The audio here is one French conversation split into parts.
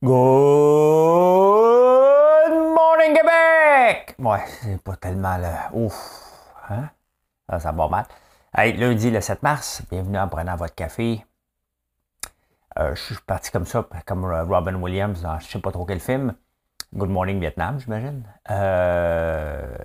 Good morning Québec! Ouais, c'est pas tellement le. Ouf! Hein? Ça va mal. Hey, lundi le 7 mars, bienvenue en prenant votre café. Euh, je suis parti comme ça, comme Robin Williams dans je sais pas trop quel film. Good Morning Vietnam, j'imagine. Euh,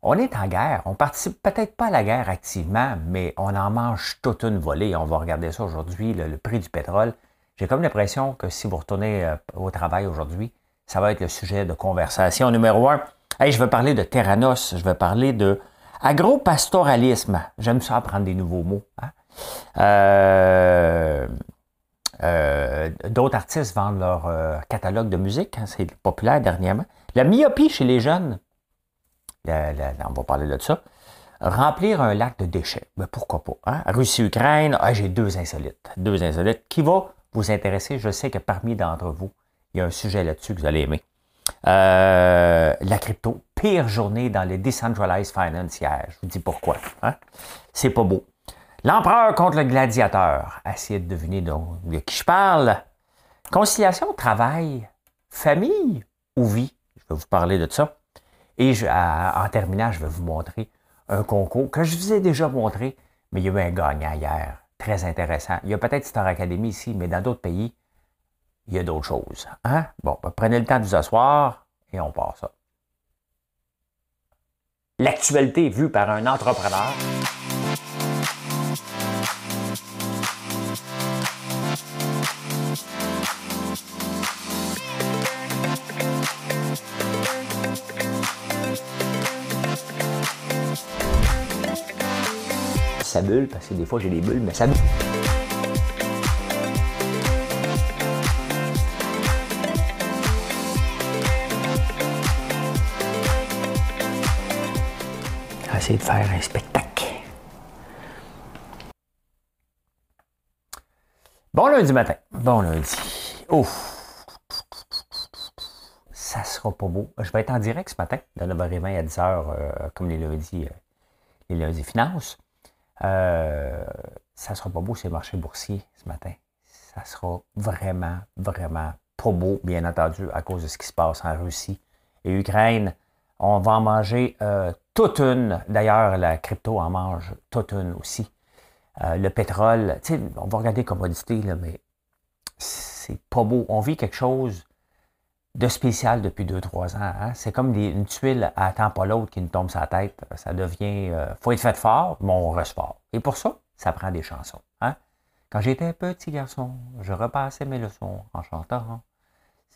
on est en guerre. On participe peut-être pas à la guerre activement, mais on en mange toute une volée. On va regarder ça aujourd'hui, le prix du pétrole. J'ai comme l'impression que si vous retournez euh, au travail aujourd'hui, ça va être le sujet de conversation numéro un. Je vais parler de Terranos, je vais parler de agropastoralisme. J'aime ça apprendre des nouveaux mots. Hein. Euh, euh, d'autres artistes vendent leur catalogue de musique, hein, c'est populaire dernièrement. La myopie chez les jeunes, on va parler de ça. Remplir un lac de déchets, ben pourquoi pas? Hein? Russie-Ukraine, ah, j'ai deux insolites. Deux insolites. Qui va vous intéresser, je sais que parmi d'entre vous, il y a un sujet là-dessus que vous allez aimer. Euh, la crypto, pire journée dans les decentralized finance Je vous dis pourquoi. Hein? C'est pas beau. L'empereur contre le gladiateur. Essayez de deviner de, qui je parle. Conciliation, travail, famille ou vie? Je vais vous parler de ça. Et en terminant, je vais vous montrer un concours que je vous ai déjà montré, mais il y a eu un gagnant hier très intéressant. Il y a peut-être Star Academy ici, mais dans d'autres pays, il y a d'autres choses. Hein? Bon, ben, prenez le temps de vous asseoir et on part ça. L'actualité vue par un entrepreneur. Ça bulle, parce que des fois j'ai des bulles, mais ça bulle. essayer de faire un spectacle. Bon lundi matin. Bon lundi. Ouf. Ça sera pas beau. Je vais être en direct ce matin, de 9h20 à 10h, euh, comme les lundis, euh, les lundis finances. Euh, ça sera pas beau ces marchés boursiers ce matin. Ça sera vraiment, vraiment pas beau, bien entendu, à cause de ce qui se passe en Russie et Ukraine. On va en manger euh, toute une. D'ailleurs, la crypto en mange toute une aussi. Euh, le pétrole, on va regarder commodité, là, mais c'est pas beau. On vit quelque chose de spécial depuis 2-3 ans. Hein. C'est comme une tuile à temps pas l'autre qui nous tombe la tête. Ça devient. Euh, faut être fait fort, mais on reste. Et pour ça, ça prend des chansons. Hein. Quand j'étais petit garçon, je repassais mes leçons en chantant.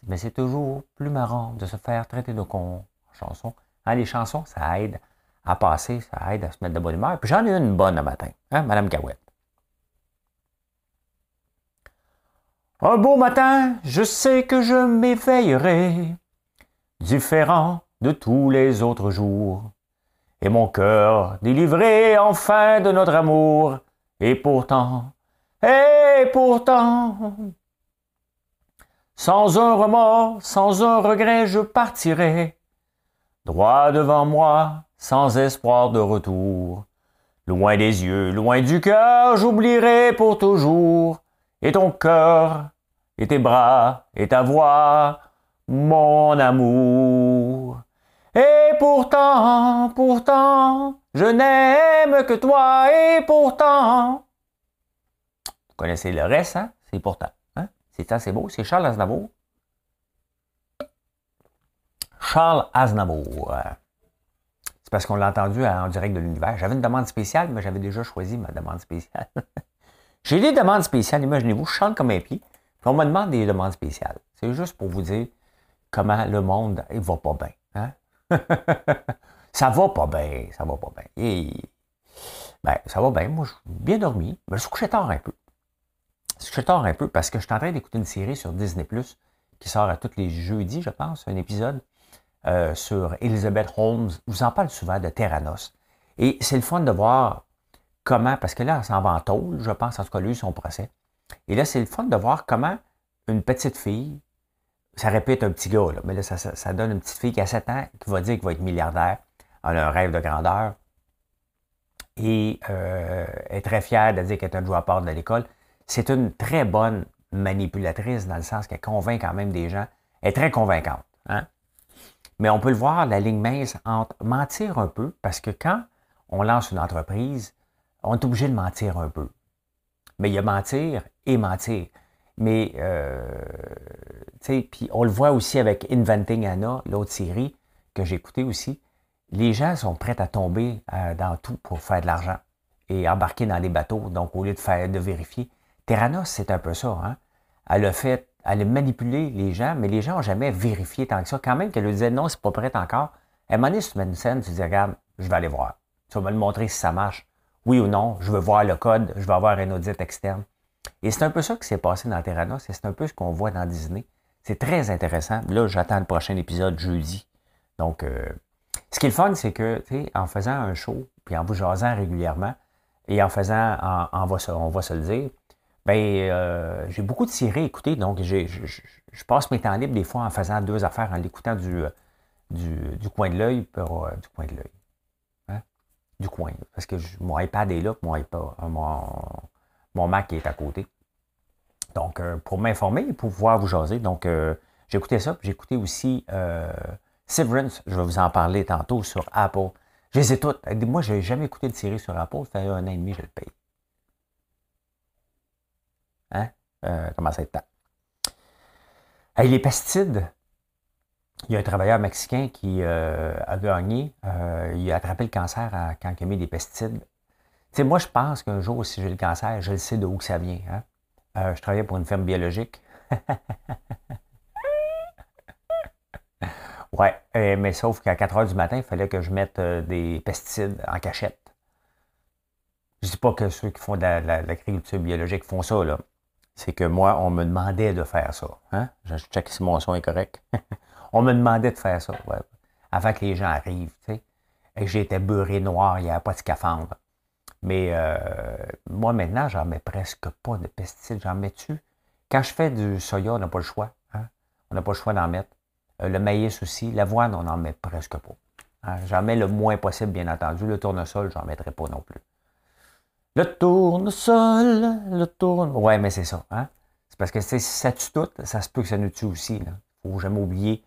Mais c'est toujours plus marrant de se faire traiter de con en chanson. Hein, les chansons, ça aide à passer, ça aide à se mettre de bonne humeur. Puis j'en ai une bonne le matin, hein, Madame Gawette. Un beau matin, je sais que je m'éveillerai, différent de tous les autres jours, et mon cœur délivré enfin de notre amour, et pourtant, et pourtant, sans un remords, sans un regret, je partirai, droit devant moi, sans espoir de retour. Loin des yeux, loin du cœur, j'oublierai pour toujours, et ton cœur et tes bras et ta voix, mon amour. Et pourtant, pourtant, je n'aime que toi, et pourtant. Vous connaissez le reste, hein? C'est pourtant. Hein? C'est assez beau, c'est Charles Aznavour. Charles Aznavour. C'est parce qu'on l'a entendu en direct de l'univers. J'avais une demande spéciale, mais j'avais déjà choisi ma demande spéciale. J'ai des demandes spéciales, imaginez-vous, je chante comme un pied on me demande des demandes spéciales. C'est juste pour vous dire comment le monde ne va pas bien. Hein? ça va pas bien, ça va pas bien. Ben, ça va bien. Moi, je suis bien dormi. Mais je suis couché tard un peu. Je suis couché tard un peu parce que je suis en train d'écouter une série sur Disney Plus qui sort à tous les jeudis, je pense, un épisode euh, sur Elizabeth Holmes. Je vous en parle souvent de Terranos. Et c'est le fun de voir comment, parce que là, elle s'en va en tôle, je pense, en tout cas, lui, son procès. Et là, c'est le fun de voir comment une petite fille, ça répète un petit gars, mais là, ça, donne une petite fille qui a 7 ans, qui va dire qu'il va être milliardaire, elle a un rêve de grandeur, et euh, est très fière de dire qu'elle est un joueur part de l'école. C'est une très bonne manipulatrice dans le sens qu'elle convainc quand même des gens. Elle est très convaincante. Hein? Mais on peut le voir, la ligne mince entre mentir un peu, parce que quand on lance une entreprise, on est obligé de mentir un peu. Mais il y a mentir et mentir. Mais, euh, tu sais, puis on le voit aussi avec Inventing Anna, l'autre série que j'ai écoutée aussi. Les gens sont prêts à tomber euh, dans tout pour faire de l'argent et embarquer dans les bateaux. Donc, au lieu de faire, de vérifier. Terranos, c'est un peu ça, hein. Elle a fait, elle a manipulé les gens, mais les gens n'ont jamais vérifié tant que ça. Quand même qu'elle lui disait non, c'est pas prêt encore. Elle m'a dit, tu mets une scène, tu dis, regarde, je vais aller voir. Tu vas me le montrer si ça marche. Oui ou non, je veux voir le code, je veux avoir un audit externe. Et c'est un peu ça qui s'est passé dans Terranos, et c'est un peu ce qu'on voit dans Disney. C'est très intéressant. Là, j'attends le prochain épisode jeudi. Donc, euh, ce qui est le fun, c'est que, tu sais, en faisant un show, puis en vous jasant régulièrement, et en faisant, on va se le dire, ben, euh, j'ai beaucoup à écouter, donc je, passe mes temps libres des fois en faisant deux affaires, en l'écoutant du, du, coin de l'œil, euh, du coin de l'œil. Du coin, parce que mon iPad est là, mon, iPad, mon, mon Mac est à côté. Donc, euh, pour m'informer et pouvoir vous jaser. Donc, j'ai écouté ça, j'ai écouté aussi Severance, je vais vous en parler tantôt sur Apple. Je les ai toutes. Moi, je n'ai jamais écouté de série sur Apple, ça fait un an et demi, je le paye. Hein? Euh, comment ça être temps? les pesticides, il y a un travailleur mexicain qui euh, a gagné, euh, il a attrapé le cancer quand il a mis des pesticides. Tu moi, je pense qu'un jour, si j'ai le cancer, je le sais de où que ça vient. Hein? je travaillais pour une ferme biologique. ouais, mais sauf qu'à 4 heures du matin, il fallait que je mette des pesticides en cachette. Je ne dis pas que ceux qui font de l'agriculture biologique font ça, là c'est que moi, on me demandait de faire ça. Hein? Je check si mon son est correct. on me demandait de faire ça, avant que les gens arrivent. Tu sais. Et j'étais beurré noir, il n'y avait pas de scaphandre. Mais euh, moi, maintenant, j'en mets presque pas de pesticides. J'en mets-tu? Quand je fais du soya, on n'a pas le choix. Hein? On n'a pas le choix d'en mettre. Euh, le maïs aussi. L'avoine, on n'en met presque pas. Hein? J'en mets le moins possible, bien entendu. Le tournesol, j'en mettrai pas non plus. Le tournesol, le tourne. Ouais, mais c'est ça. Hein? C'est parce que si ça tue tout, ça se peut que ça nous tue aussi. Il ne faut jamais oublier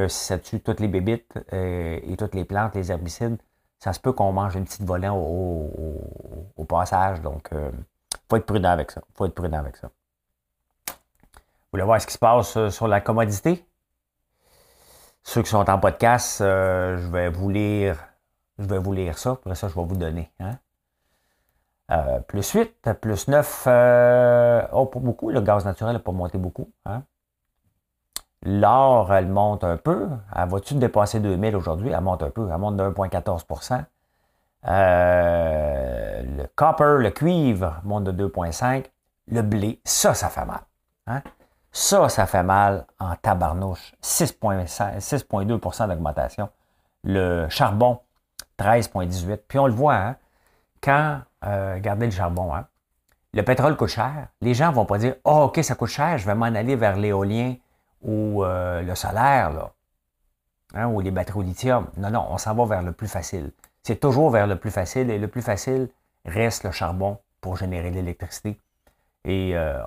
que si ça tue toutes les bébites euh, et toutes les plantes, les herbicides, ça se peut qu'on mange une petite volée au, passage. Donc, il euh, faut être prudent avec ça. faut être prudent avec ça. Vous voulez voir ce qui se passe euh, sur la commodité? Ceux qui sont en podcast, je vais vous lire. Je vais vous lire ça. Après ça, je vais vous donner. Hein? Plus 8, plus 9, euh, oh, pas beaucoup. Le gaz naturel n'a pas monté beaucoup. Hein. L'or, elle monte un peu. Elle va-tu dépasser 2000 aujourd'hui? Elle monte un peu. Elle monte de 1,14% euh, Le copper, le cuivre, monte de 2,5% Le blé, ça, ça fait mal. Hein? Ça, ça fait mal en tabarnouche. 6,2% d'augmentation. Le charbon, 13,18% Puis on le voit, hein, quand, euh, regardez le charbon, hein, le pétrole coûte cher, les gens ne vont pas dire oh, OK, ça coûte cher, je vais m'en aller vers l'éolien ou euh, le solaire, là, hein, ou les batteries au lithium. Non, non, on s'en va vers le plus facile. C'est toujours vers le plus facile et le plus facile reste le charbon pour générer l'électricité. Et euh,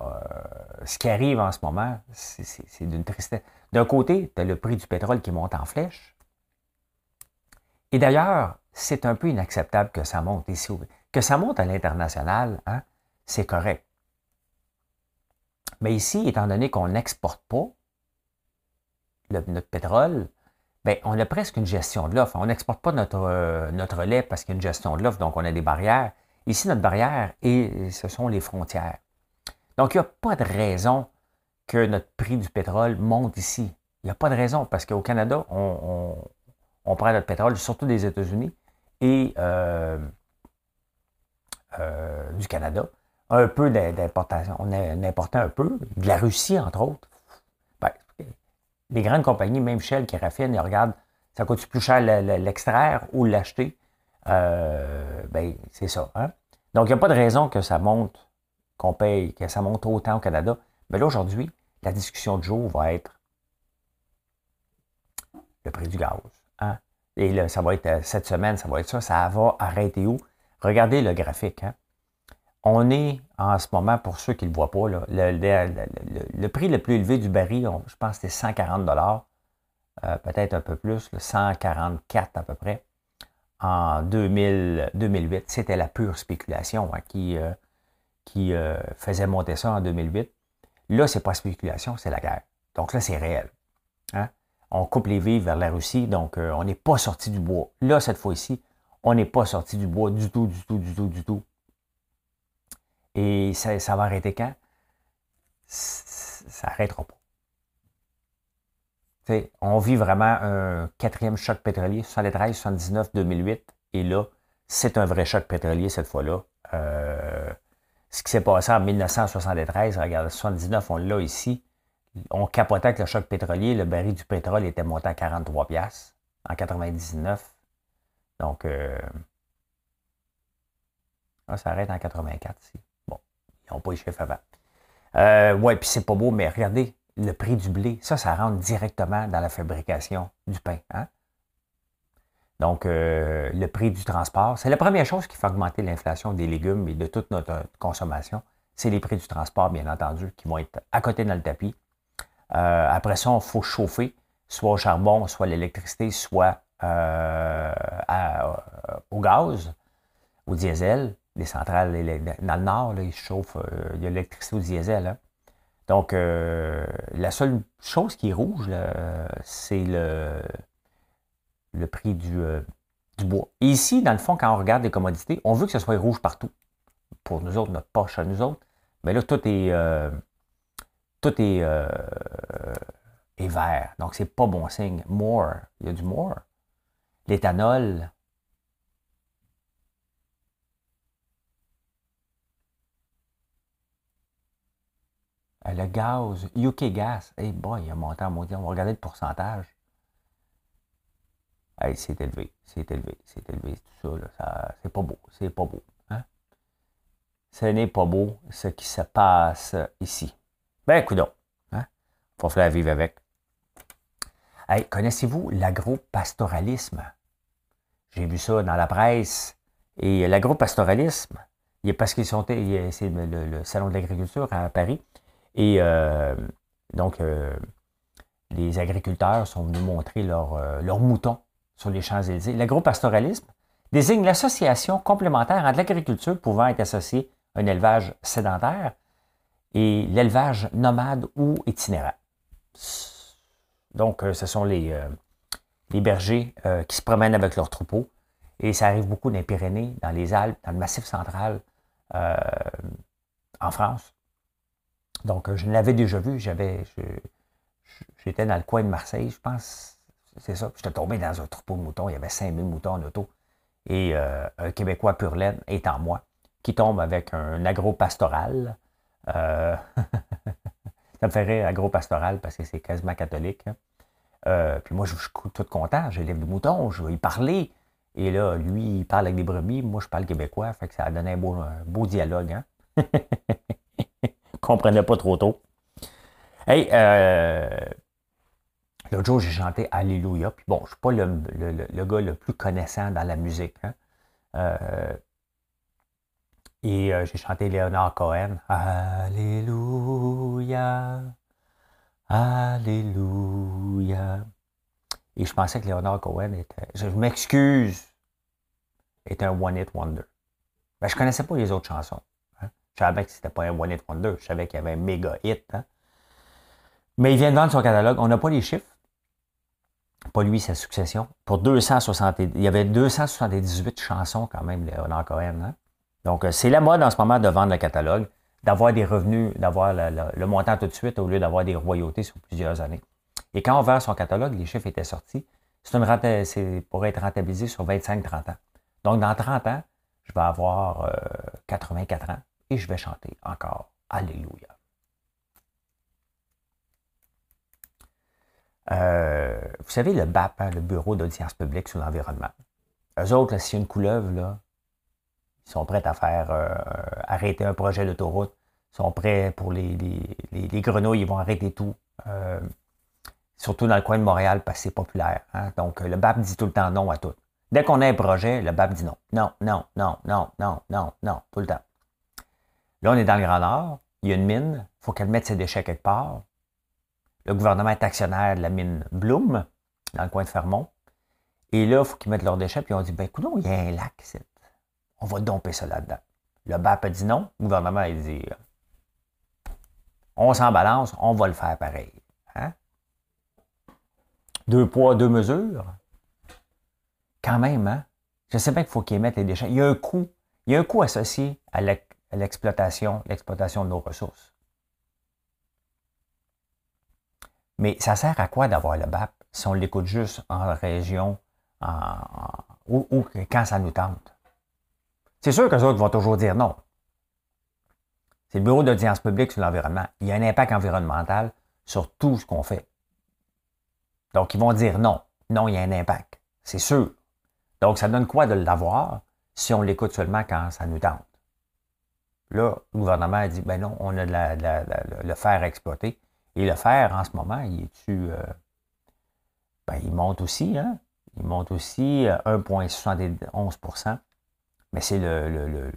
ce qui arrive en ce moment, c'est d'une tristesse. D'un côté, tu as le prix du pétrole qui monte en flèche. Et d'ailleurs, c'est un peu inacceptable que ça monte ici. Que ça monte à l'international, hein, c'est correct. Mais ici, étant donné qu'on n'exporte pas notre pétrole, bien, on a presque une gestion de l'offre. On n'exporte pas notre, euh, notre lait parce qu'il y a une gestion de l'offre, donc on a des barrières. Ici, notre barrière, ce sont les frontières. Donc, il n'y a pas de raison que notre prix du pétrole monte ici. Il n'y a pas de raison parce qu'au Canada, on, on, prend notre pétrole, surtout des États-Unis, et euh, euh, du Canada. Un peu d'importation. On a importé un peu, de la Russie, entre autres. Les grandes compagnies, même Shell qui raffinent, ils regardent, ça coûte plus cher l'extraire ou l'acheter. Euh, ben, c'est ça. Hein. Donc, il n'y a pas de raison que ça monte, qu'on paye, que ça monte autant au Canada. Mais là, aujourd'hui, la discussion de jour va être le prix du gaz. Hein? Et là, ça va être euh, cette semaine, ça va être ça. Ça va arrêter où? Regardez le graphique. Hein? On est en ce moment, pour ceux qui ne le voient pas, le, prix le plus élevé du baril, je pense que c'était 140 dollars, euh, peut-être un peu plus, 144 à peu près, en 2008. C'était la pure spéculation hein, qui, euh, qui euh, faisait monter ça en 2008. Là, c'est pas spéculation, c'est la guerre. Donc là, c'est réel. Hein. On coupe les vives vers la Russie, donc on n'est pas sorti du bois. Là, cette fois-ci, on n'est pas sorti du bois du tout, du tout, du tout, du tout. Et ça, va arrêter quand? Ça n'arrêtera pas. on vit vraiment un quatrième choc pétrolier, 73, 79, 2008. Et là, c'est un vrai choc pétrolier cette fois-là. Euh, ce qui s'est passé en 1973, regarde, 79, on l'a ici. On capotait avec le choc pétrolier. Le baril du pétrole était monté à 43 piastres en 99. Donc, euh, ça arrête en 84 ici. Ils n'ont pas eu chef avant. Euh, ouais, puis c'est pas beau, mais regardez le prix du blé. Ça, ça rentre directement dans la fabrication du pain. Hein? Donc, euh, le prix du transport, c'est la première chose qui fait augmenter l'inflation des légumes et de toute notre consommation. C'est les prix du transport, bien entendu, qui vont être à côté dans le tapis. Euh, après ça, il faut chauffer, soit au charbon, soit l'électricité, soit au gaz, au diesel les centrales dans le nord, ils chauffent, euh, il y a l'électricité au diesel. Hein. Donc, euh, la seule chose qui est rouge, c'est le, prix du, euh, du, bois. Et ici, dans le fond, quand on regarde les commodités, on veut que ce soit rouge partout. Pour nous autres, notre poche à nous autres. Mais là, tout est, tout est vert. Donc, c'est pas bon signe. More, il y a du more. L'éthanol, le gaz, UK Gas, hey boy, il a monté en mondial. On va regarder le pourcentage. Hey, c'est élevé, c'est élevé, c'est élevé, tout ça, c'est pas beau, c'est pas beau. Hein? Ce n'est pas beau ce qui se passe ici. Ben, écoute hein? Faut faire vivre avec. Connaissez-vous l'agro-pastoralisme? J'ai vu ça dans la presse. Et l'agro-pastoralisme, parce qu'ils sont, c'est le, Salon de l'agriculture à Paris. Et euh, donc, euh, les agriculteurs sont venus montrer leurs euh, moutons sur les Champs-Élysées. L'agropastoralisme désigne l'association complémentaire entre l'agriculture pouvant être associée à un élevage sédentaire et l'élevage nomade ou itinérant. Donc, ce sont les, les bergers qui se promènent avec leurs troupeaux. Et ça arrive beaucoup dans les Pyrénées, dans les Alpes, dans le Massif central, en France. Donc, euh, je l'avais déjà vu. J'avais, j'étais dans le coin de Marseille, je pense. C'est ça. J'étais tombé dans un troupeau de moutons. Il y avait 5000 moutons en auto. Et euh, un Québécois pur laine en moi, qui tombe avec un agro-pastoral. Euh, ça me ferait agro-pastoral parce que c'est quasiment catholique. Hein. puis moi, je, suis tout content. J'élève des moutons, je vais y parler. Et là, lui, il parle avec des brebis. Moi, je parle québécois. Fait que ça a donné un beau, beau dialogue. Hein? comprenais pas trop tôt. Hey, euh, l'autre jour, j'ai chanté Alléluia. Puis bon, je suis pas le, gars le plus connaissant dans la musique. Hein. Euh, et euh, j'ai chanté Léonard Cohen. Alléluia. Alléluia. Et je pensais que Léonard Cohen était. Je, m'excuse. Était un One Hit Wonder. Ben, je connaissais pas les autres chansons. Je savais que c'était pas un One Hit Wonder. Je savais qu'il y avait un méga hit. Hein. Mais il vient de vendre son catalogue. On n'a pas les chiffres. Pas lui, sa succession. Pour 260, il y avait 278 chansons quand même, Léonard Cohen. Hein. Donc, euh, c'est la mode en ce moment de vendre le catalogue, d'avoir des revenus, d'avoir le, montant tout de suite au lieu d'avoir des royautés sur plusieurs années. Et quand on vend son catalogue, les chiffres étaient sortis. C'est pour être rentabilisé sur 25-30 ans. Donc, dans 30 ans, je vais avoir 84 euh, ans et je vais chanter encore Alléluia. Euh, vous savez, le BAP, hein, le Bureau d'audience publique sur l'environnement. Eux autres, s'il y a une couleuvre, là, ils sont prêts à faire euh, arrêter un projet d'autoroute. Ils sont prêts pour les, les, grenouilles, ils vont arrêter tout. Euh, surtout dans le coin de Montréal, parce que c'est populaire. Hein. Donc, le BAP dit tout le temps non à tout. Dès qu'on a un projet, le BAP dit non. Non, non, non, non, non, non, non, tout le temps. Là, on est dans le Grand Nord, il y a une mine, il faut qu'elle mette ses déchets quelque part. Le gouvernement est actionnaire de la mine Bloom, dans le coin de Fermont. Et là, il faut qu'ils mettent leurs déchets, puis on dit, ben écoute, il y a un lac. On va domper ça là-dedans. Le BAP a dit non, le gouvernement a dit, on s'en balance, on va le faire pareil. Hein? Deux poids, deux mesures. Quand même, hein? Je sais bien qu'il faut qu'ils mettent les déchets. Il y a un coût. Il y a un coût associé à l'exploitation, l'exploitation de nos ressources. Mais ça sert à quoi d'avoir le BAP si on l'écoute juste en région ou, quand ça nous tente? C'est sûr que les autres vont toujours dire non. C'est le bureau d'audience publique sur l'environnement. Il y a un impact environnemental sur tout ce qu'on fait. Donc, ils vont dire non. Non, il y a un impact. C'est sûr. Donc, ça donne quoi de l'avoir si on l'écoute seulement quand ça nous tente? Là, le gouvernement a dit, ben non, on a le fer à exploiter. Et le fer, en ce moment, il est-tu... Euh, ben, il monte aussi, hein? Il monte aussi 1,71% euh, Mais c'est le, le,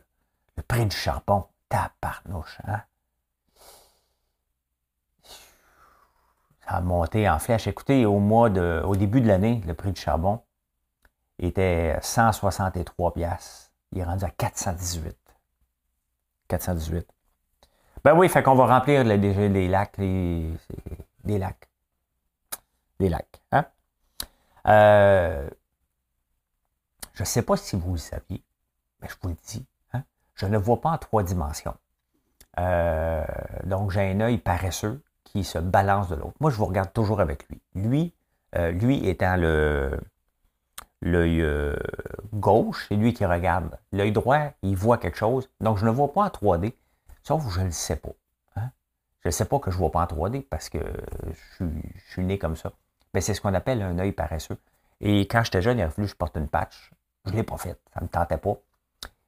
prix du charbon. Taparnouche, hein? Ça a monté en flèche. Écoutez, au mois de, au début de l'année, le prix du charbon était 163 piastres. Il est rendu à 418. 418. Ben oui, fait qu'on va remplir les, les lacs, les, les, lacs. Des lacs. Hein? Euh, je ne sais pas si vous le saviez, mais je vous le dis. Hein? Je ne vois pas en trois dimensions. Euh, donc, j'ai un œil paresseux qui se balance de l'autre. Moi, je vous regarde toujours avec lui. Lui, euh, lui étant le l'œil gauche, c'est lui qui regarde. L'œil droit, il voit quelque chose. Donc, je ne vois pas en 3D. Sauf que je ne le sais pas. Hein. Je ne sais pas que je ne vois pas en 3D parce que je suis, né comme ça. Mais c'est ce qu'on appelle un œil paresseux. Et quand j'étais jeune, il a fallu que je porte une patch. Je ne l'ai pas fait. Ça ne me tentait pas.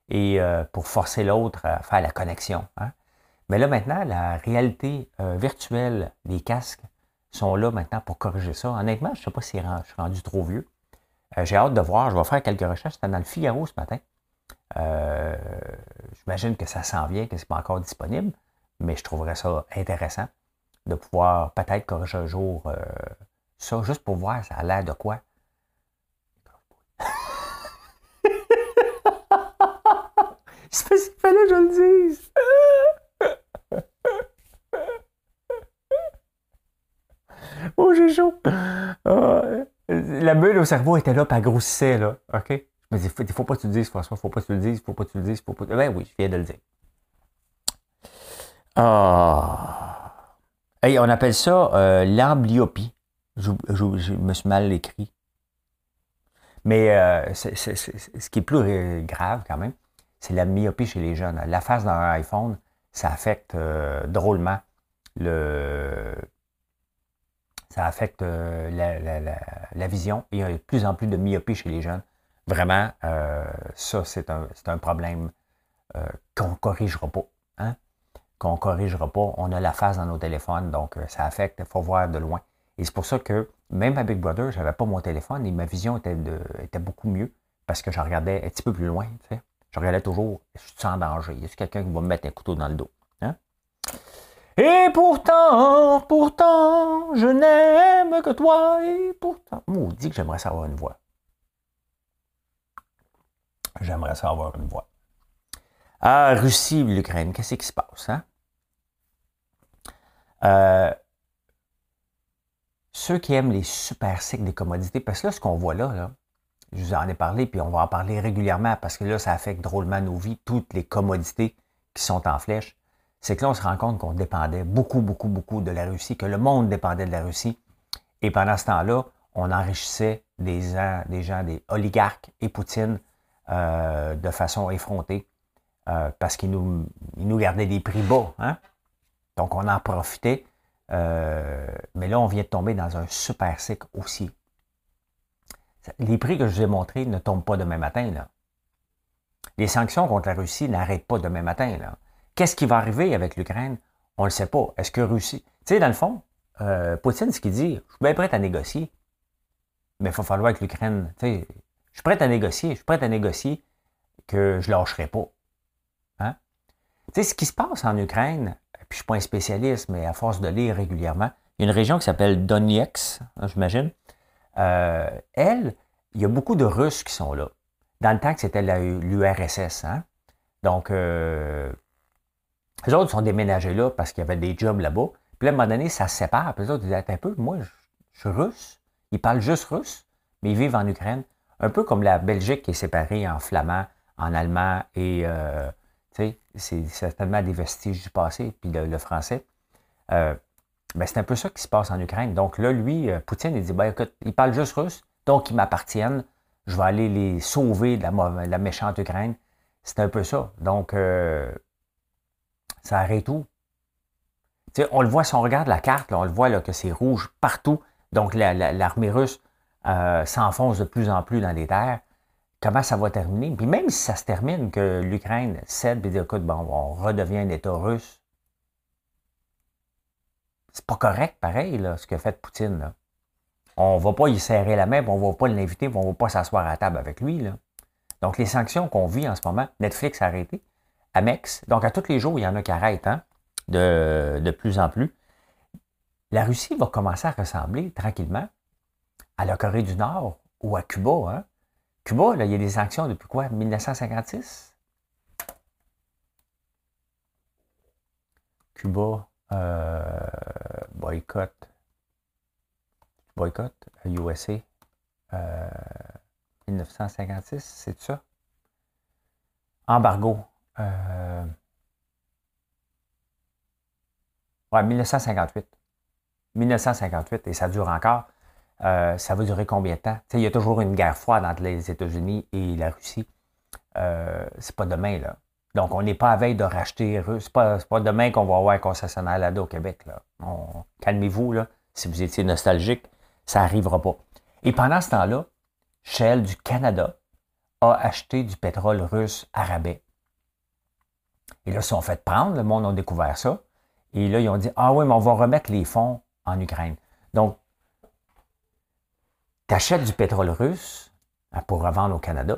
Et euh, pour forcer l'autre à faire la connexion. Hein. Mais là, maintenant, la réalité euh, virtuelle des casques sont là maintenant pour corriger ça. Honnêtement, je ne sais pas si je suis rendu trop vieux. Euh, j'ai hâte de voir. Je vais faire quelques recherches. C'était dans le Figaro ce matin. Euh, j'imagine que ça s'en vient, que ce n'est pas encore disponible, mais je trouverais ça intéressant de pouvoir peut-être corriger un jour euh, ça, juste pour voir ça a l'air de quoi. C'est pas qu'il fallait que je le dise. oh, j'ai chaud. Ah, la bulle au cerveau était là, pas grossissait, là. OK? Mais il ne faut pas que tu le dises, François, faut pas que tu le dises, faut pas que tu le dises, il faut pas. Ben oui, je viens de le dire. Ah. Hey, on appelle ça euh, l'amblyopie. Je, me suis mal écrit. Mais euh, ce qui est plus grave quand même, c'est la myopie chez les jeunes. La face d'un iPhone, ça affecte euh, drôlement le. Ça affecte la, la, vision. Il y a de plus en plus de myopie chez les jeunes. Vraiment, euh, ça, c'est un, un, problème euh, qu'on ne corrigera pas. Hein? Qu'on ne corrigera pas. On a la face dans nos téléphones, donc euh, ça affecte, il faut voir de loin. Et c'est pour ça que même à Big Brother, je n'avais pas mon téléphone et ma vision était, de, était beaucoup mieux parce que je regardais un petit peu plus loin. Je regardais toujours, je suis en danger. Y a quelqu'un qui va me mettre un couteau dans le dos? Et pourtant, pourtant, je n'aime que toi, et pourtant. dit que j'aimerais savoir une voix. J'aimerais ça avoir une voix. Ah, Russie, l'Ukraine, qu'est-ce qui se passe? Hein? Euh, ceux qui aiment les super cycles des commodités, parce que là, ce qu'on voit là, je vous en ai parlé, puis on va en parler régulièrement, parce que là, ça affecte drôlement nos vies, toutes les commodités qui sont en flèche. C'est que là, on se rend compte qu'on dépendait beaucoup, beaucoup, beaucoup de la Russie, que le monde dépendait de la Russie. Et pendant ce temps-là, on enrichissait des gens, des des oligarques et Poutine euh, de façon effrontée euh, parce qu'ils nous, gardaient des prix bas. Hein? Donc, on en profitait. Euh, mais là, on vient de tomber dans un super cycle aussi. Les prix que je vous ai montrés ne tombent pas demain matin. Les sanctions contre la Russie n'arrêtent pas demain matin. Qu'est-ce qui va arriver avec l'Ukraine? On ne le sait pas. Est-ce que Russie? Tu sais, dans le fond, Poutine, ce qu'il dit, je suis bien prêt à négocier, mais il va falloir que l'Ukraine. Tu sais, je suis prêt à négocier. Je suis prêt à négocier que je ne lâcherai pas. Hein? Tu sais, ce qui se passe en Ukraine, puis je ne suis pas un spécialiste, mais à force de lire régulièrement, il y a une région qui s'appelle Donetsk, hein, j'imagine. Euh, elle, il y a beaucoup de Russes qui sont là. Dans le temps que c'était l'URSS. Hein? Donc, euh, les autres sont déménagés là parce qu'il y avait des jobs là-bas. Puis là, à un moment donné, ça se sépare. Puis les autres disaient, un peu, moi, je, suis russe. Ils parlent juste russe, mais ils vivent en Ukraine. Un peu comme la Belgique qui est séparée en flamand, en allemand et, euh, tu sais, c'est certainement des vestiges du passé, puis le, français. Euh, ben, c'est un peu ça qui se passe en Ukraine. Donc là, lui, euh, Poutine, il dit, ben, écoute, ils parlent juste russe, donc ils m'appartiennent. Je vais aller les sauver de la, méchante Ukraine. C'est un peu ça. Donc, euh, ça arrête tout. on le voit, si on regarde la carte, on le voit là, que c'est rouge partout. Donc, l'armée russe euh, s'enfonce de plus en plus dans les terres. Comment ça va terminer? Puis même si ça se termine, que l'Ukraine cède et dit, écoute, bon, on redevient un État russe, c'est pas correct, pareil, là, ce que fait Poutine. Là. On va pas y serrer la main, on ne va pas l'inviter, on va pas s'asseoir à table avec lui. Donc, les sanctions qu'on vit en ce moment, Netflix a arrêté, Amex, donc à tous les jours, il y en a qui arrêtent hein, de, de plus en plus. La Russie va commencer à ressembler tranquillement à la Corée du Nord ou à Cuba. Hein. Cuba, il y a des sanctions depuis quoi? 1956? Cuba, euh, boycott. Boycott, USA. Euh, 1956, c'est ça? Embargo. Euh, ouais, 1958. 1958, et ça dure encore. Euh, ça va durer combien de temps? il y a toujours une guerre froide entre les États-Unis et la Russie. Euh, c'est pas demain, là. Donc, on n'est pas à veille de racheter russe. C'est pas, pas demain qu'on va avoir un concessionnaire là-dedans au Québec. Là. Calmez-vous, là. Si vous étiez nostalgique, ça n'arrivera pas. Et pendant ce temps-là, Shell du Canada a acheté du pétrole russe à rabais. Et là, ils sont fait prendre, le monde a découvert ça. Et là, ils ont dit Ah oui, mais on va remettre les fonds en Ukraine. Donc, tu achètes du pétrole russe hein, pour revendre au Canada.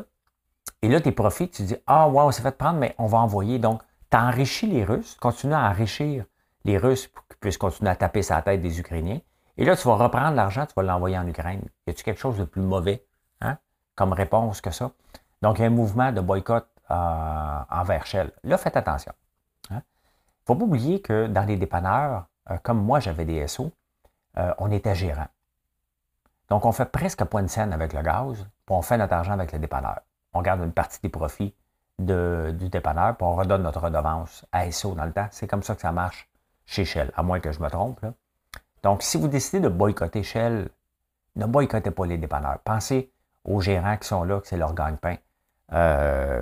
Et là, tes profits, tu dis Ah, wow, on s'est fait prendre, mais on va envoyer. Donc, tu enrichis les Russes, continue à enrichir les Russes pour qu'ils puissent continuer à taper sa tête des Ukrainiens. Et là, tu vas reprendre l'argent, tu vas l'envoyer en Ukraine. Y a-t-il quelque chose de plus mauvais hein, comme réponse que ça? Donc, il y a un mouvement de boycott envers Shell. Là, faites attention. Il hein. ne faut pas oublier que dans les dépanneurs, euh, comme moi, j'avais des SO, euh, on était gérant. Donc, on fait presque point de scène avec le gaz, puis on fait notre argent avec le dépanneur. On garde une partie des profits du dépanneur, puis on redonne notre redevance à SO dans le temps. C'est comme ça que ça marche chez Shell, à moins que je me trompe. Donc, si vous décidez de boycotter Shell, ne boycottez pas les dépanneurs. Pensez aux gérants qui sont là, que c'est leur gagne-pain. Euh,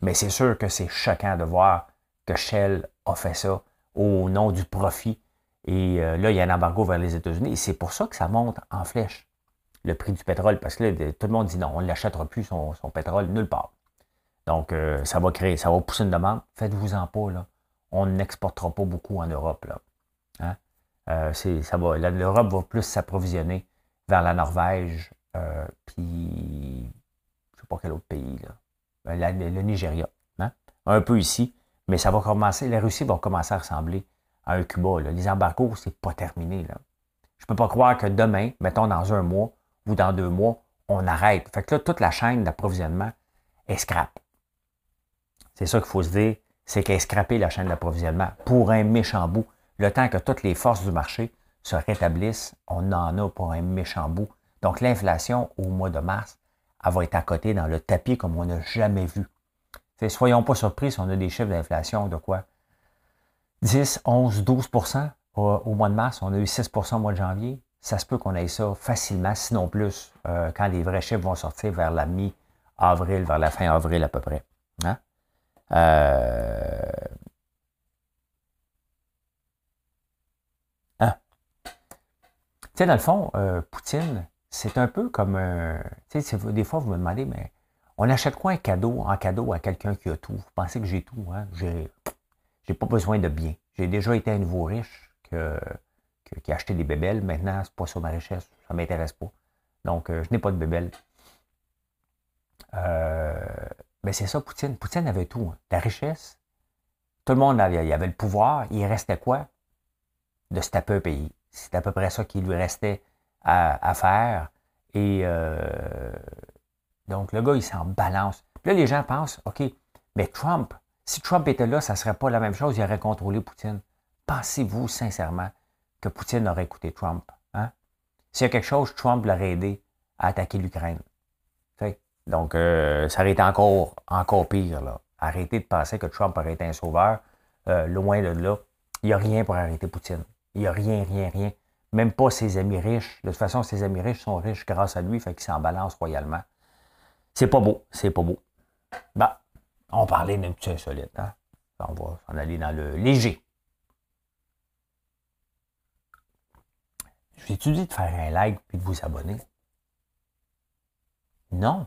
mais c'est sûr que c'est choquant de voir que Shell a fait ça au nom du profit. Et euh, là, il y a un embargo vers les États-Unis. Et c'est pour ça que ça monte en flèche, le prix du pétrole. Parce que là, tout le monde dit non, on ne l'achètera plus, son, pétrole, nulle part. Donc, euh, ça va créer, ça va pousser une demande. Faites-vous-en pas, là. On n'exportera pas beaucoup en Europe, là. Hein? Euh, ça va, L'Europe va plus s'approvisionner vers la Norvège, puis je ne sais pas quel autre pays, là. Ben, le Nigeria. Hein? Un peu ici, mais ça va commencer, la Russie va commencer à ressembler à un Cuba. Les embargos, c'est pas terminé. Je peux pas croire que demain, mettons dans un mois ou dans deux mois, on arrête. Fait que là, toute la chaîne d'approvisionnement est scrap. C'est ça qu'il faut se dire, c'est qu'elle est la chaîne d'approvisionnement pour un méchant bout. Le temps que toutes les forces du marché se rétablissent, on en a pour un méchant bout. Donc l'inflation au mois de mars, elle va être à côté dans le tapis comme on n'a jamais vu. soyons pas surpris si on a des chiffres d'inflation de quoi? 10, 11, 12% au, mois de mars. On a eu 6% au mois de janvier. Ça se peut qu'on ait ça facilement, sinon plus, euh, quand les vrais chiffres vont sortir vers la mi-avril, vers la fin avril à peu près. Hein? Euh... Hein? Tu sais, dans le fond, euh, Poutine, c'est un peu comme un. Tu sais, des fois, vous me demandez, mais on achète quoi un cadeau en cadeau à quelqu'un qui a tout? Vous pensez que j'ai tout, hein? J'ai, j'ai pas besoin de bien. J'ai déjà été un nouveau riche que, qui a acheté des bébelles. Maintenant, c'est pas sur ma richesse. Ça m'intéresse pas. Donc, euh, je n'ai pas de bébelles. Euh, mais c'est ça, Poutine. Poutine avait tout. Hein. La richesse, Tout le monde avait, il avait le pouvoir. Il restait quoi? De se taper un pays. C'est à peu près ça qui lui restait à, faire. Et euh, donc, le gars, il s'en balance. Puis là, les gens pensent, OK, mais Trump, si Trump était là, ça ne serait pas la même chose. Il aurait contrôlé Poutine. Pensez-vous sincèrement que Poutine aurait écouté Trump? Hein? S'il y a quelque chose, Trump l'aurait aidé à attaquer l'Ukraine. Donc, euh, ça aurait été encore, encore pire. Là. Arrêtez de penser que Trump aurait été un sauveur. Euh, loin de là. Il n'y a rien pour arrêter Poutine. Il n'y a rien, rien, rien. Même pas ses amis riches. De toute façon, ses amis riches sont riches grâce à lui, fait qu'il s'en balance royalement. C'est pas beau, c'est pas beau. Bah, on parlait d'un petit insolite, hein? On va s'en aller dans le léger. Je vous ai dit de faire un like puis de vous abonner? Non.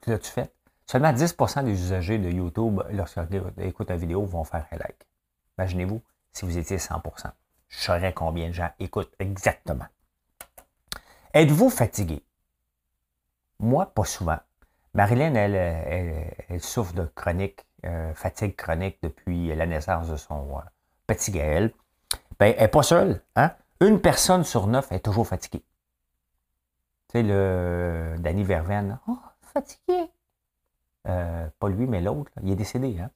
Que l'as-tu fait? Seulement 10% des usagers de YouTube, lorsqu'ils écoutent la vidéo, vont faire un like. Imaginez-vous si vous étiez 100 Je saurais combien de gens écoutent exactement. Êtes-vous fatigué? Moi, pas souvent. Marilyn, elle, souffre de chronique, euh, fatigue chronique depuis la naissance de son euh, petit Gaël. Ben, elle n'est pas seule. Hein? Une personne sur neuf est toujours fatiguée. Tu sais, le Danny Verven, oh, fatigué. Euh, pas lui, mais l'autre, il est décédé. Hein?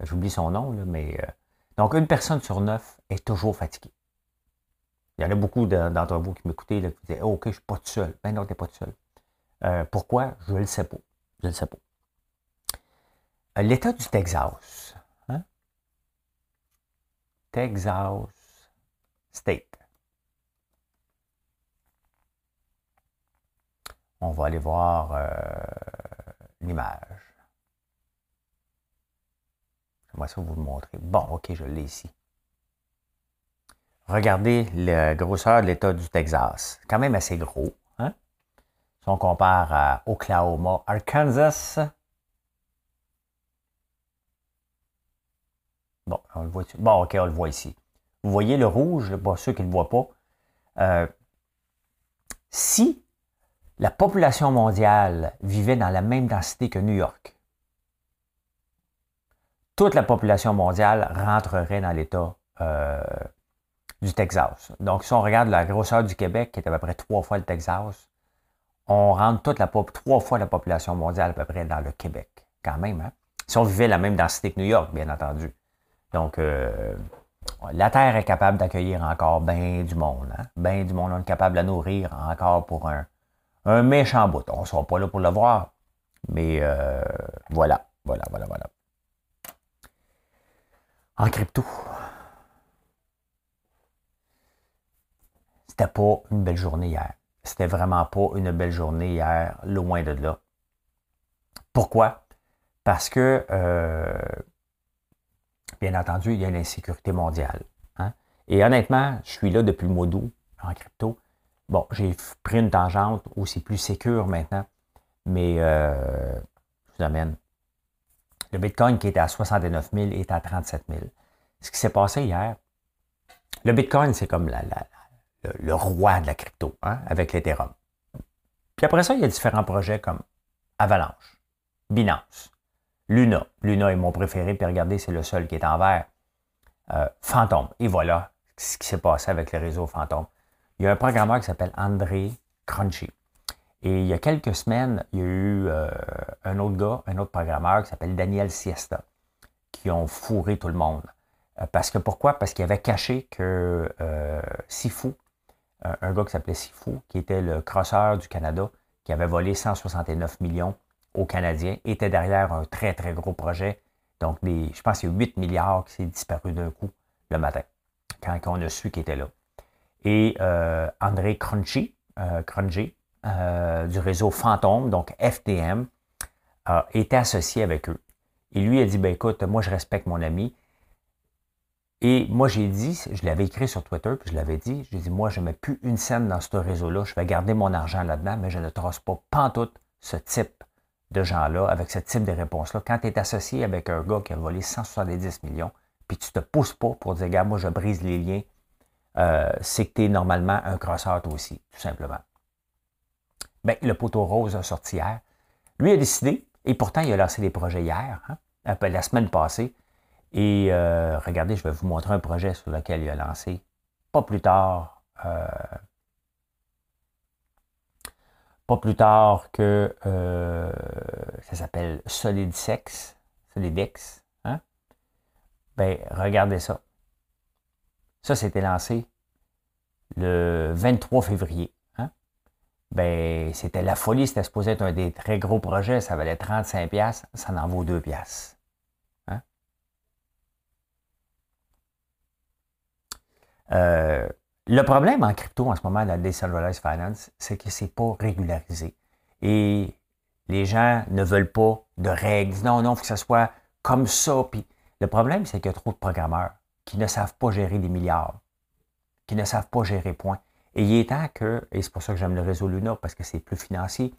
J'oublie son nom, mais. Euh, donc, une personne sur neuf est toujours fatiguée. Il y en a beaucoup d'entre vous qui m'écoutez, qui disaient oh, OK, je ne suis pas tout seul. Ben non, tu n'es pas tout seul. Euh, pourquoi? Je ne le sais pas. Je ne le sais pas. L'État du Texas. Hein? Texas State. On va aller voir l'image. J'aimerais ça vous le montrer. Bon, OK, je l'ai ici. Regardez la grosseur de l'État du Texas. Quand même assez gros. Hein? Si on compare à Oklahoma, Arkansas. Bon, on le voit. Bon, OK, on le voit ici. Vous voyez le rouge, ceux qui ne le voient pas. Euh, si la population mondiale vivait dans la même densité que New York, toute la population mondiale rentrerait dans l'État euh, du Texas. Donc, si on regarde la grosseur du Québec, qui est à peu près trois fois le Texas, on rentre toute la trois fois la population mondiale à peu près dans le Québec, quand même. Hein? Si on vivait la même densité que New York, bien entendu. Donc, euh, la Terre est capable d'accueillir encore bien du monde. Hein? Bien du monde. On est capable de la nourrir encore pour un, un méchant bout. On ne sera pas là pour le voir. Mais euh, voilà, voilà, voilà, voilà. En crypto, c'était pas une belle journée hier. C'était vraiment pas une belle journée hier, loin de là. Pourquoi? Parce que, euh, bien entendu, il y a l'insécurité mondiale. Hein. Et honnêtement, je suis là depuis le mois d'août en crypto. Bon, j'ai pris une tangente où c'est plus sécure maintenant, mais euh, je vous amène. Le Bitcoin qui était à 69 000 est à 37 000. Ce qui s'est passé hier, le Bitcoin, c'est comme le, roi de la crypto, hein, avec l'Ethereum. Puis après ça, il y a différents projets comme Avalanche, Binance, Luna. Luna est mon préféré, puis regardez, c'est le seul qui est en vert. Euh, Phantom. Et voilà ce qui s'est passé avec le réseau Phantom. Il y a un programmeur qui s'appelle André Crunchy. Et il y a quelques semaines, il y a eu euh, un autre gars, un autre programmeur qui s'appelle Daniel Siesta, qui ont fourré tout le monde. Euh, parce que pourquoi? Parce qu'il avait caché que euh, Sifu, un gars qui s'appelait Sifu, qui était le crosseur du Canada, qui avait volé 169 millions aux Canadiens, était derrière un très, très gros projet. Donc, je pense qu'il y a 8 milliards qui s'est disparu d'un coup le matin, quand on a su qu'il était là. Et euh, André Crunchy, euh, du réseau Fantôme, donc FTM, était associé avec eux. Et lui a dit, ben écoute, moi je respecte mon ami. Et moi j'ai dit, je l'avais écrit sur Twitter, puis je l'avais dit, j'ai dit, moi je ne mets plus une scène dans ce réseau-là, je vais garder mon argent là-dedans, mais je ne trace pas pantoute ce type de gens-là, avec ce type de réponse-là. Quand tu es associé avec un gars qui a volé 170 millions, puis tu te pousses pas pour dire, gars, moi je brise les liens, euh, c'est que tu es normalement un crosseur toi aussi, tout simplement. Ben, le poteau rose a sorti hier. Lui a décidé, et pourtant il a lancé des projets hier, hein, la semaine passée, Et euh, regardez, je vais vous montrer un projet sur lequel il a lancé pas plus tard. Euh, pas plus tard que euh, ça s'appelle SolidSex, Solidex. Hein? Ben, regardez ça. Ça, c'était lancé le 23 février. Ben, c'était la folie, c'était supposé être un des très gros projets, ça valait 35$, ça en vaut 2$. Hein? Euh, le problème en crypto en ce moment, la Decentralized Finance, c'est que c'est pas régularisé. Et les gens ne veulent pas de règles. Non, non, il faut que ça soit comme ça. Puis le problème, c'est qu'il y a trop de programmeurs qui ne savent pas gérer des milliards, qui ne savent pas gérer point. Et il est temps que, et c'est pour ça que j'aime le réseau Luna, parce que c'est plus financier,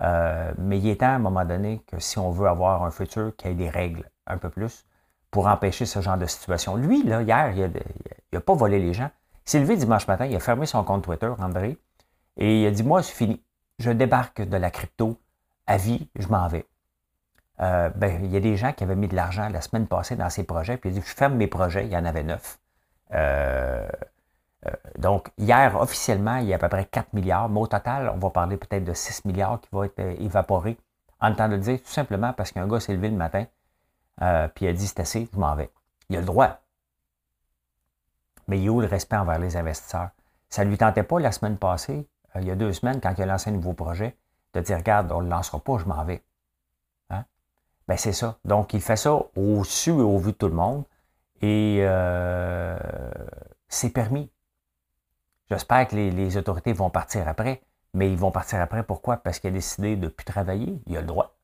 euh, mais il est temps à un moment donné que si on veut avoir un futur, qu'il y ait des règles un peu plus pour empêcher ce genre de situation. Lui, là, hier, il n'a pas volé les gens. Il s'est levé dimanche matin, il a fermé son compte Twitter, André, et il a dit Moi, c'est fini. Je débarque de la crypto à vie, je m'en vais. Euh, ben, il y a des gens qui avaient mis de l'argent la semaine passée dans ces projets, puis il a dit Je ferme mes projets, il y en avait neuf. Euh, donc, hier, officiellement, il y a à peu près 4 milliards, mais au total, on va parler peut-être de 6 milliards qui vont être évaporés. En temps de le dire, tout simplement parce qu'un gars s'est levé le matin, puis il a dit C'est assez, je m'en vais. Il a le droit. Mais il y a où le respect envers les investisseurs? Ça ne lui tentait pas la semaine passée, euh, il y a deux semaines, quand il a lancé un nouveau projet, de dire Regarde, on ne le lancera pas, je m'en vais. Hein? Ben, c'est ça. Donc, il fait ça au su et au vu de tout le monde. Et euh, c'est permis. J'espère que les, autorités vont partir après. Mais ils vont partir après, pourquoi? Parce qu'il a décidé de ne plus travailler. Il a le droit.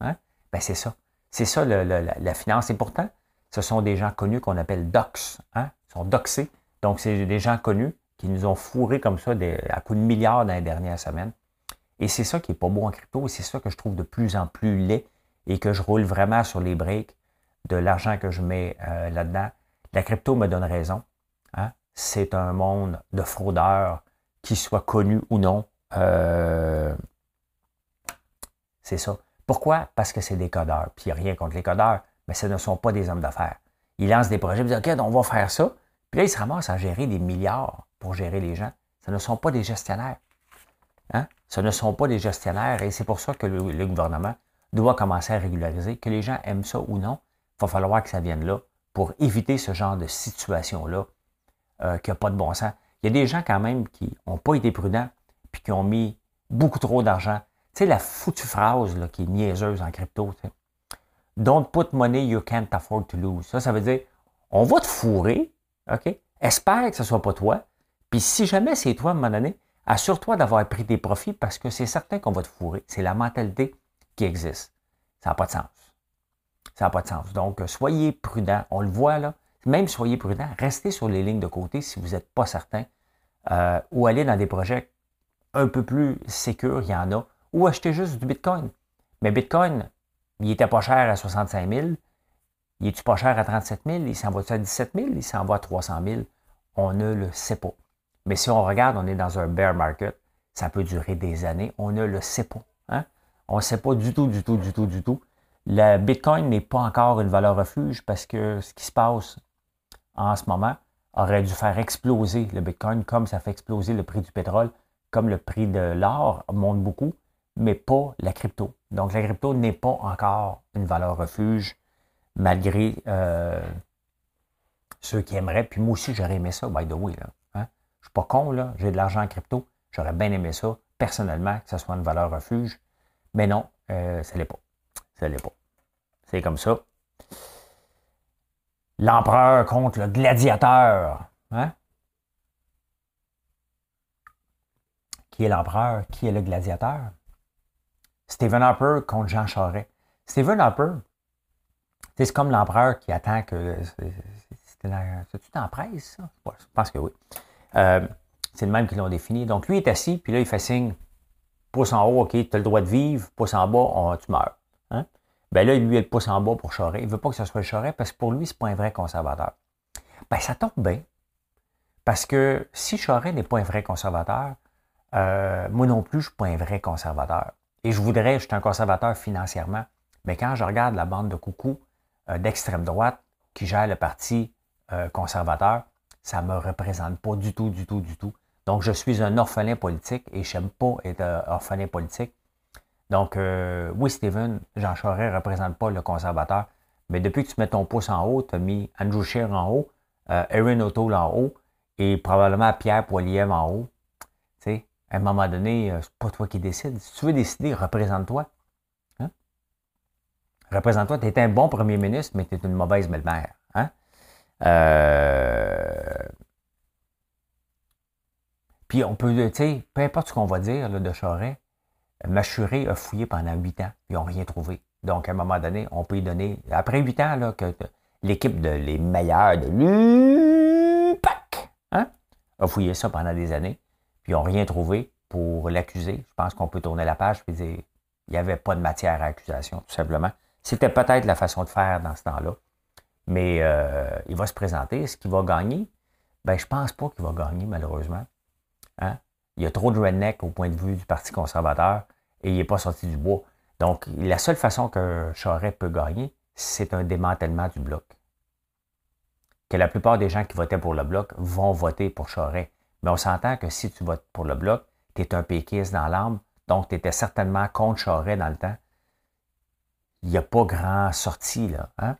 Hein? Ben, c'est ça. C'est ça la, finance. Et pourtant, ce sont des gens connus qu'on appelle docs. Hein? sont doxés. Donc, c'est des gens connus qui nous ont fourrés comme ça à coups de milliards dans les dernières semaines. Et c'est ça qui n'est pas beau en crypto et c'est ça que je trouve de plus en plus laid et que je roule vraiment sur les breaks de l'argent que je mets euh, là-dedans. La crypto me donne raison. C'est un monde de fraudeurs, qui soient connus ou non. Euh, c'est ça. Pourquoi? Parce que c'est des codeurs. Puis rien contre les codeurs, mais ce ne sont pas des hommes d'affaires. Ils lancent des projets, ils disent OK, on va faire ça. Puis là, ils se ramassent à gérer des milliards pour gérer les gens. Ce ne sont pas des gestionnaires. Hein? Ce ne sont pas des gestionnaires et c'est pour ça que le, gouvernement doit commencer à régulariser. Que les gens aiment ça ou non, il va falloir que ça vienne là pour éviter ce genre de situation-là euh, qui n'a pas de bon sens. Il y a des gens quand même qui n'ont pas été prudents puis qui ont mis beaucoup trop d'argent. Tu sais, la foutue phrase là, qui est niaiseuse en crypto. Don't put money you can't afford to lose. Ça, ça veut dire, on va te fourrer, OK? Espère que ce ne soit pas toi. Puis si jamais c'est toi à un moment donné, assure-toi d'avoir pris des profits parce que c'est certain qu'on va te fourrer. C'est la mentalité qui existe. Ça n'a pas de sens. Ça n'a pas de sens. Donc, soyez prudent. On le voit là. Même soyez prudent. Restez sur les lignes de côté si vous n'êtes pas certain. Euh, ou allez dans des projets un peu plus sécurs, il y en a. Ou achetez juste du Bitcoin. Mais Bitcoin, il était pas cher à 65 000. Il est-tu pas cher à 37 000? Il s'en va à 17 000? Il s'en va à 300 000? On ne le sait pas. Mais si on regarde, on est dans un bear market. Ça peut durer des années. On ne le sait pas. Hein? On ne sait pas du tout, du tout, du tout, du tout. Le Bitcoin n'est pas encore une valeur refuge parce que ce qui se passe en ce moment aurait dû faire exploser le Bitcoin comme ça fait exploser le prix du pétrole, comme le prix de l'or monte beaucoup, mais pas la crypto. Donc la crypto n'est pas encore une valeur refuge malgré euh, ceux qui aimeraient. Puis moi aussi, j'aurais aimé ça, by the way. Hein? Je suis pas con, là. J'ai de l'argent en crypto. J'aurais bien aimé ça, personnellement, que ce soit une valeur refuge. Mais non, euh, ça ne l'est pas. Ça l'est pas. C'est comme ça. L'empereur contre le gladiateur. Hein? Qui est l'empereur? Qui est le gladiateur? Stephen Harper contre Jean Charest. Stephen Harper, c'est comme l'empereur qui attend que. C'était C'est-tu presse, ça? je pense que oui. Euh, c'est le même qu'ils l'ont défini. Donc, lui est assis, puis là, il fait signe pouce en haut, OK, tu as le droit de vivre, pouce en bas, tu meurs. Hein? Ben là, lui, il le pouce en bas pour Charest. Il ne veut pas que ce soit Charest parce que pour lui, ce n'est pas un vrai conservateur. Ben, ça tombe bien. Parce que si Charest n'est pas un vrai conservateur, euh, moi non plus, je ne suis pas un vrai conservateur. Et je voudrais, je suis un conservateur financièrement. Mais quand je regarde la bande de coucou, euh, d'extrême droite qui gère le parti conservateur, ça ne me représente pas du tout, du tout, du tout. Donc, je suis un orphelin politique et je n'aime pas être orphelin politique. Donc, oui, Steven, Jean Charest ne représente pas le conservateur, mais depuis que tu mets ton pouce en haut, tu as mis Andrew Scheer en haut, Erin O'Toole en haut et probablement Pierre Poilievre en haut. Tu sais, à un moment donné, c'est pas toi qui décides. Si tu veux décider, représente-toi. Représente-toi, tu es un bon premier ministre, mais tu es une mauvaise belle-mère. Hein? Euh, puis on peut, tu sais, peu importe ce qu'on va dire de Charest, Machuré a fouillé pendant huit ans, ils n'ont rien trouvé. Donc, à un moment donné, on peut y donner, après huit ans, là, que l'équipe de les meilleurs de l'UPAC hein, a fouillé ça pendant des années, puis ils n'ont rien trouvé pour l'accuser. Je pense qu'on peut tourner la page et dire il n'y avait pas de matière à accusation, tout simplement. C'était peut-être la façon de faire dans ce temps-là. Mais euh, il va se présenter. Est-ce qu'il va gagner? Ben, je pense pas qu'il va gagner, malheureusement. Hein? Il y a trop de redneck au point de vue du Parti conservateur et il n'est pas sorti du bois. Donc, la seule façon que Charest peut gagner, c'est un démantèlement du bloc. Que la plupart des gens qui votaient pour le bloc vont voter pour Charest. Mais on s'entend que si tu votes pour le bloc, tu es un péquiste dans l'âme, donc tu étais certainement contre Charest dans le temps il n'y a pas grand sortie, là. Hein?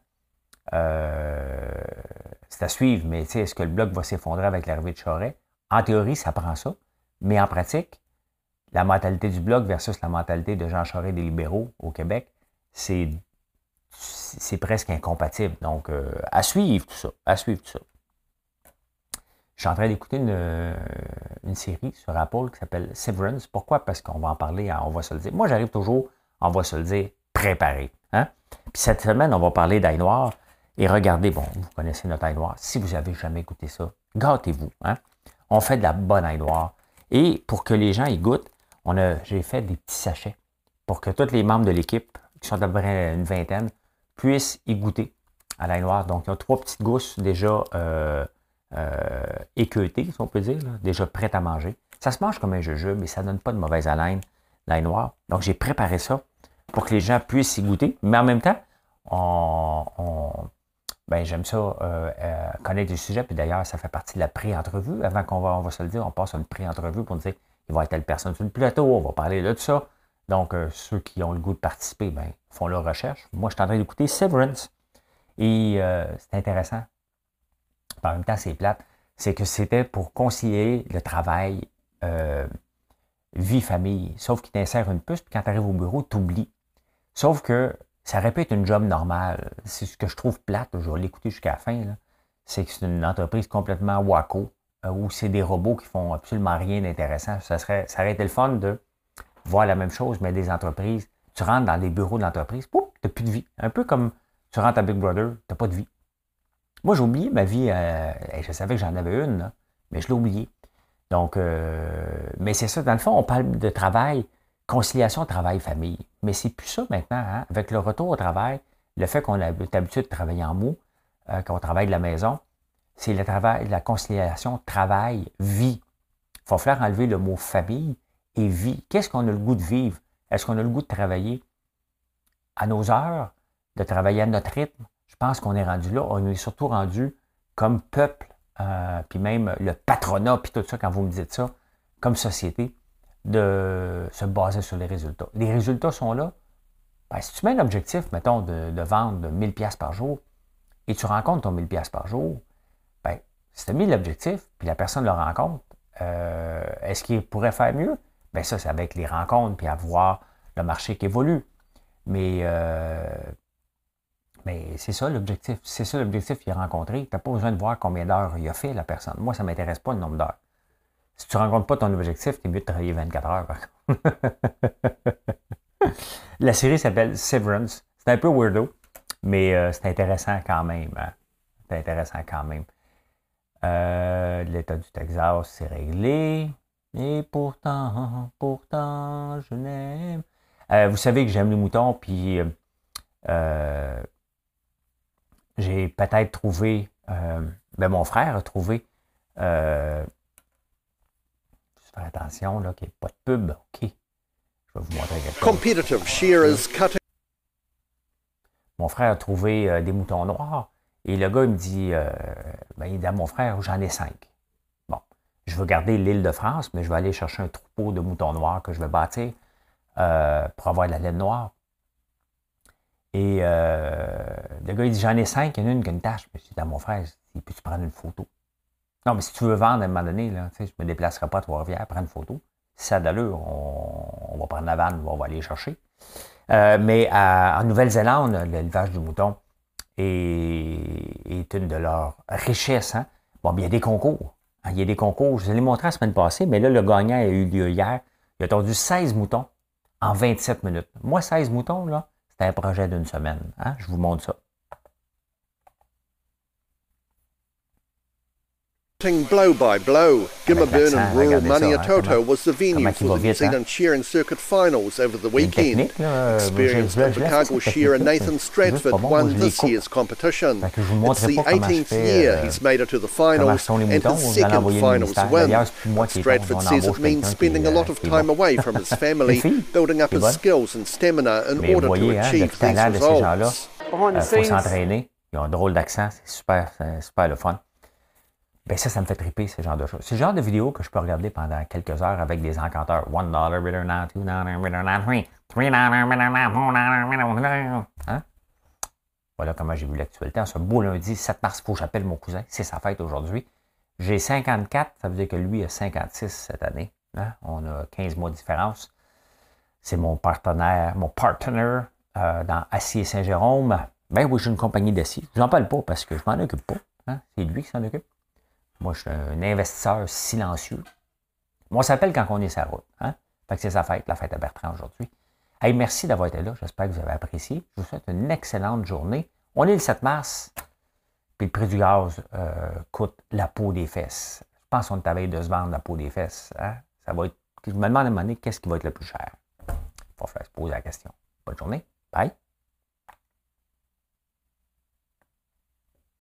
Euh, c'est à suivre, mais est-ce que le bloc va s'effondrer avec l'arrivée de Charest? En théorie, ça prend ça. Mais en pratique, la mentalité du bloc versus la mentalité de Jean Charest des libéraux au Québec, c'est, c'est presque incompatible. Donc, euh, à suivre tout ça. À suivre tout ça. Je suis en train d'écouter une, une, série sur Apple qui s'appelle Severance. Pourquoi? Parce qu'on va en parler, on va se le dire. Moi, j'arrive toujours, on va se le dire, préparé. Hein? Puis cette semaine, on va parler d'ail noir. Et regardez, bon, vous connaissez notre ail noir. Si vous n'avez jamais goûté ça, gâtez-vous. Hein? On fait de la bonne ail noir. Et pour que les gens y goûtent, on a, j'ai fait des petits sachets pour que tous les membres de l'équipe, qui sont à peu près une vingtaine, puissent y goûter à l'ail noir. Donc, il y a trois petites gousses déjà euh, euh, équeutées, si on peut dire, déjà prêtes à manger. Ça se mange comme un jujube, mais ça ne donne pas de mauvaise haleine, l'ail noir. Donc, j'ai préparé ça pour que les gens puissent y goûter. Mais en même temps, on, ben, j'aime ça euh, euh, connaître le sujet. Puis d'ailleurs, ça fait partie de la pré-entrevue. Avant qu'on va, on va se le dire, on passe à une pré-entrevue pour dire il va avoir telle personne sur le plateau, on va parler de ça. Donc, euh, ceux qui ont le goût de participer, ben, font leur recherche. Moi, je suis en train d'écouter Severance. Et c'est intéressant. En même temps, c'est plate. C'est que c'était pour concilier le travail vie-famille. Sauf qu'il t'insère une puce, puis quand tu arrives au bureau, tu oublies. Sauf que ça répète une job normale. C'est ce que je trouve plate, je vais l'écouter jusqu'à la fin, c'est que c'est une entreprise complètement waco, euh, où c'est des robots qui font absolument rien d'intéressant. Ça, serait, ça aurait été le fun de voir la même chose, mais des entreprises. Tu rentres dans les bureaux de l'entreprise, tu n'as plus de vie. Un peu comme tu rentres à Big Brother, tu n'as pas de vie. Moi, j'ai oublié ma vie. Euh, je savais que j'en avais une, mais je l'ai oublié. Donc, euh, mais c'est ça, dans le fond, on parle de travail, conciliation travail-famille. Mais c'est plus ça maintenant. Hein? Avec le retour au travail, le fait qu'on a l'habitude de travailler en mots, euh, qu'on travaille de la maison, c'est le travail, la conciliation travail-vie. Il faut faire enlever le mot famille et vie. Qu'est-ce qu'on a le goût de vivre? Est-ce qu'on a le goût de travailler à nos heures, de travailler à notre rythme? Je pense qu'on est rendu là. On est surtout rendu comme peuple, euh, puis même le patronat, puis tout ça, quand vous me dites ça, comme société de se baser sur les résultats. Les résultats sont là. Ben, si tu mets l'objectif, mettons, de, vendre 1000 pièces par jour et tu rencontres ton 1000 pièces par jour, ben, si tu as mis l'objectif, puis la personne le rencontre, euh, est-ce qu'il pourrait faire mieux? Ben ça, c'est avec les rencontres, puis à voir le marché qui évolue. Mais, euh, mais c'est ça l'objectif. C'est ça l'objectif qu'il a rencontré. Tu n'as pas besoin de voir combien d'heures il a fait, la personne. Moi, ça ne m'intéresse pas le nombre d'heures. Si tu ne rencontres pas ton objectif, tu es mieux de travailler 24 heures, La série s'appelle Severance. C'est un peu weirdo, mais euh, c'est intéressant quand même. Hein. C'est intéressant quand même. Euh, L'État du Texas, c'est réglé. Et pourtant, pourtant, je n'aime. Euh, vous savez que j'aime les moutons, puis j'ai peut-être trouvé, ben mon frère a trouvé attention, là, qu'il n'y ait pas de pub. OK. Je vais vous montrer quelque chose. Mon frère a trouvé euh, des moutons noirs Et le gars, il me dit, euh, ben, il dit à mon frère, j'en ai cinq. Bon, je veux garder l'île de France, mais je vais aller chercher un troupeau de moutons noirs que je vais bâtir euh, pour avoir de la laine noire. Et euh, le gars, il dit, j'en ai cinq, il y en a une qui a une tâche. Je dis à mon frère, il peut-tu prendre une photo? Non, mais si tu veux vendre à un moment donné, je ne me déplacerai pas à Trois-Rivières, prendre une photo. Si ça a d'allure, on, va prendre la vanne, on va aller chercher. mais en Nouvelle-Zélande, l'élevage du mouton, est, une de leurs richesses. Hein? Bon, il y a des concours. Hein, il y a des concours. Je vous l'ai montré la semaine passée, mais là, le gagnant a eu lieu hier. Il a attendu 16 moutons en 27 minutes. Moi, 16 moutons, c'était un projet d'une semaine. Hein? Je vous montre ça. Blow by blow. Gimmerburn and Royal Maniatoto was the venue for the New Zealand shearing circuit finals over the weekend. Experienced Invercargill shearer Nathan Stratford won this year's competition. It's the 18th year he's made it to the finals and his second finals win. Stratford says it means spending a lot of time away from his family, building up his skills and stamina in order to achieve these results. Behind the scenes. s'entraîner. Ils ont un drôle d'accent, c'est super, super le fun. Ben ça, ça me fait triper, ce genre de choses. C'est le genre de vidéo que je peux regarder pendant quelques heures avec des encanteurs. One dollar, $2, hein? Voilà comment j'ai vu l'actualité. En ce beau lundi 7 mars, il faut que j'appelle mon cousin. C'est sa fête aujourd'hui. J'ai 54, ça veut dire que lui a 56 cette année. Hein? On a 15 mois de différence. C'est mon partenaire, mon partner euh, dans Acier Saint-Jérôme. Ben oui, j'ai une compagnie d'acier. Je n'en parle pas parce que je m'en occupe pas. Hein? C'est lui qui s'en occupe. Moi, je suis un investisseur silencieux. Moi, ça s'appelle quand on est sa route. Hein? Fait que c'est sa fête, la fête à Bertrand aujourd'hui. Merci d'avoir été là. J'espère que vous avez apprécié. Je vous souhaite une excellente journée. On est le 7 mars. Puis le prix du gaz euh, coûte la peau des fesses. Je pense qu'on est à veille de se vendre la peau des fesses. Hein? Ça va être. Je me demande à un moment donné qu'est-ce qui va être le plus cher? Il faut faire se poser la question. Bonne journée. Bye.